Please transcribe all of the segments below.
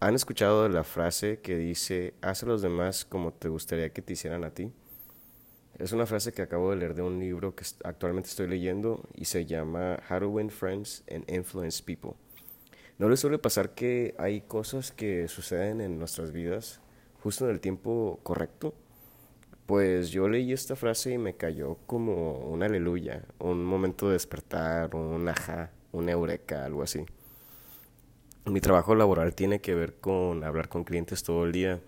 ¿Han escuchado la frase que dice, haz a los demás como te gustaría que te hicieran a ti? Es una frase que acabo de leer de un libro que actualmente estoy leyendo y se llama How to Win Friends and Influence People. ¿No les suele pasar que hay cosas que suceden en nuestras vidas justo en el tiempo correcto? Pues yo leí esta frase y me cayó como una aleluya, un momento de despertar, un ajá, un eureka, algo así. Mi trabajo laboral tiene que ver con hablar con clientes todo el día.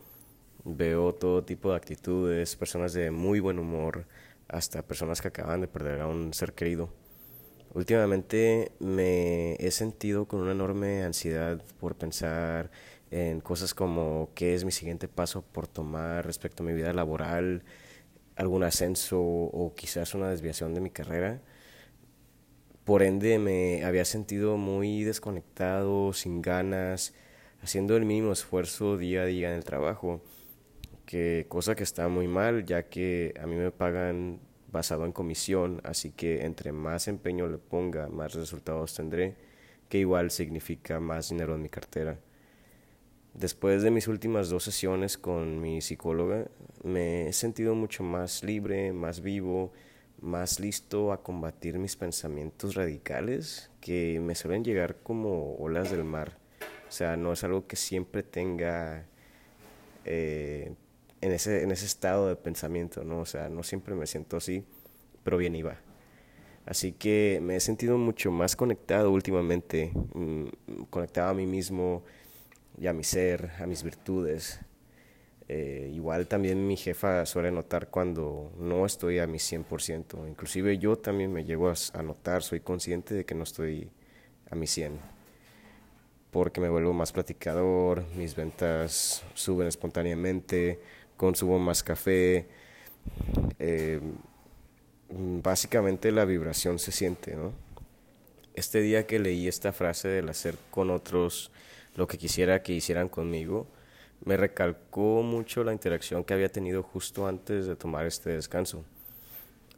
Veo todo tipo de actitudes, personas de muy buen humor, hasta personas que acaban de perder a un ser querido. Últimamente me he sentido con una enorme ansiedad por pensar en cosas como qué es mi siguiente paso por tomar respecto a mi vida laboral, algún ascenso o quizás una desviación de mi carrera. Por ende me había sentido muy desconectado, sin ganas, haciendo el mínimo esfuerzo día a día en el trabajo, que cosa que está muy mal ya que a mí me pagan basado en comisión, así que entre más empeño le ponga, más resultados tendré, que igual significa más dinero en mi cartera. Después de mis últimas dos sesiones con mi psicóloga, me he sentido mucho más libre, más vivo, más listo a combatir mis pensamientos radicales que me suelen llegar como olas del mar. O sea, no es algo que siempre tenga eh, en, ese, en ese estado de pensamiento, ¿no? O sea, no siempre me siento así, pero bien iba. Así que me he sentido mucho más conectado últimamente, mm, conectado a mí mismo y a mi ser, a mis virtudes. Eh, igual también mi jefa suele notar cuando no estoy a mi 100%. Inclusive yo también me llego a, notar, soy consciente de que no estoy a mi 100%. Porque me vuelvo más platicador, mis ventas suben espontáneamente, consumo más café. Eh, básicamente la vibración se siente, ¿no? Este día que leí esta frase del hacer con otros lo que quisiera que hicieran conmigo, me recalcó mucho la interacción que había tenido justo antes de tomar este descanso.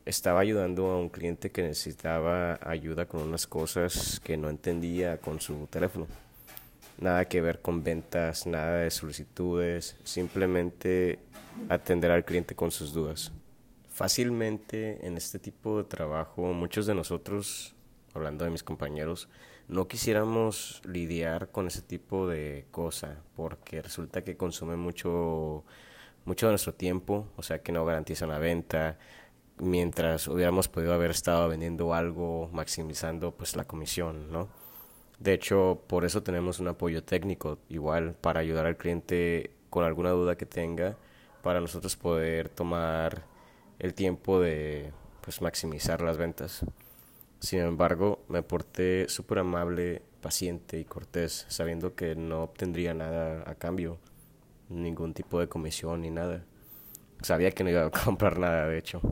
Estaba ayudando a un cliente que necesitaba ayuda con unas cosas que no entendía con su teléfono. Nada que ver con ventas, nada de solicitudes, simplemente atender al cliente con sus dudas. Fácilmente en este tipo de trabajo muchos de nosotros, hablando de mis compañeros, no quisiéramos lidiar con ese tipo de cosa porque resulta que consume mucho mucho de nuestro tiempo, o sea que no garantizan la venta, mientras hubiéramos podido haber estado vendiendo algo, maximizando pues la comisión, ¿no? De hecho, por eso tenemos un apoyo técnico igual para ayudar al cliente con alguna duda que tenga, para nosotros poder tomar el tiempo de pues maximizar las ventas. Sin embargo, me porté súper amable, paciente y cortés, sabiendo que no obtendría nada a cambio, ningún tipo de comisión ni nada. Sabía que no iba a comprar nada, de hecho.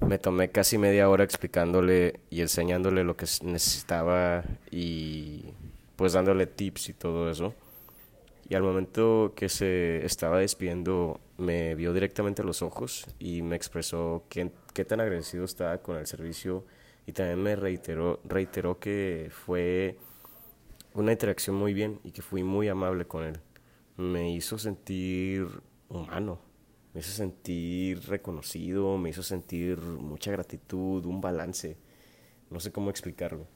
Me tomé casi media hora explicándole y enseñándole lo que necesitaba y pues dándole tips y todo eso. Y al momento que se estaba despidiendo, me vio directamente a los ojos y me expresó qué, qué tan agradecido estaba con el servicio y también me reiteró, reiteró que fue una interacción muy bien y que fui muy amable con él. Me hizo sentir humano, me hizo sentir reconocido, me hizo sentir mucha gratitud, un balance. No sé cómo explicarlo.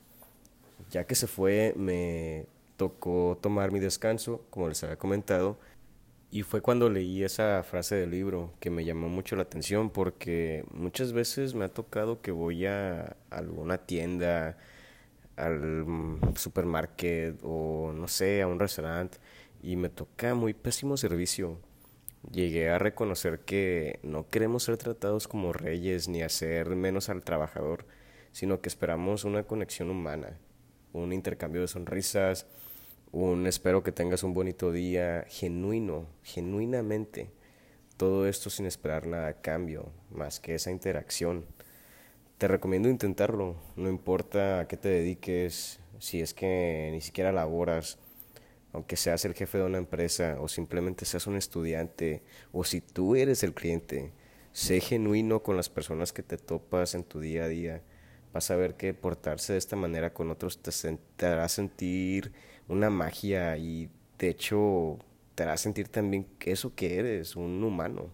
Ya que se fue, me tocó tomar mi descanso, como les había comentado, y fue cuando leí esa frase del libro que me llamó mucho la atención porque muchas veces me ha tocado que voy a alguna tienda, al supermarket o no sé, a un restaurante y me toca muy pésimo servicio. Llegué a reconocer que no queremos ser tratados como reyes ni hacer menos al trabajador, sino que esperamos una conexión humana, un intercambio de sonrisas, un espero que tengas un bonito día genuino, genuinamente. Todo esto sin esperar nada a cambio, más que esa interacción. Te recomiendo intentarlo, no importa a qué te dediques, si es que ni siquiera laboras, aunque seas el jefe de una empresa o simplemente seas un estudiante o si tú eres el cliente, sé genuino con las personas que te topas en tu día a día. Vas a ver que portarse de esta manera con otros te, hará sentir una magia y de hecho, te hará sentir también que eso que eres, un humano.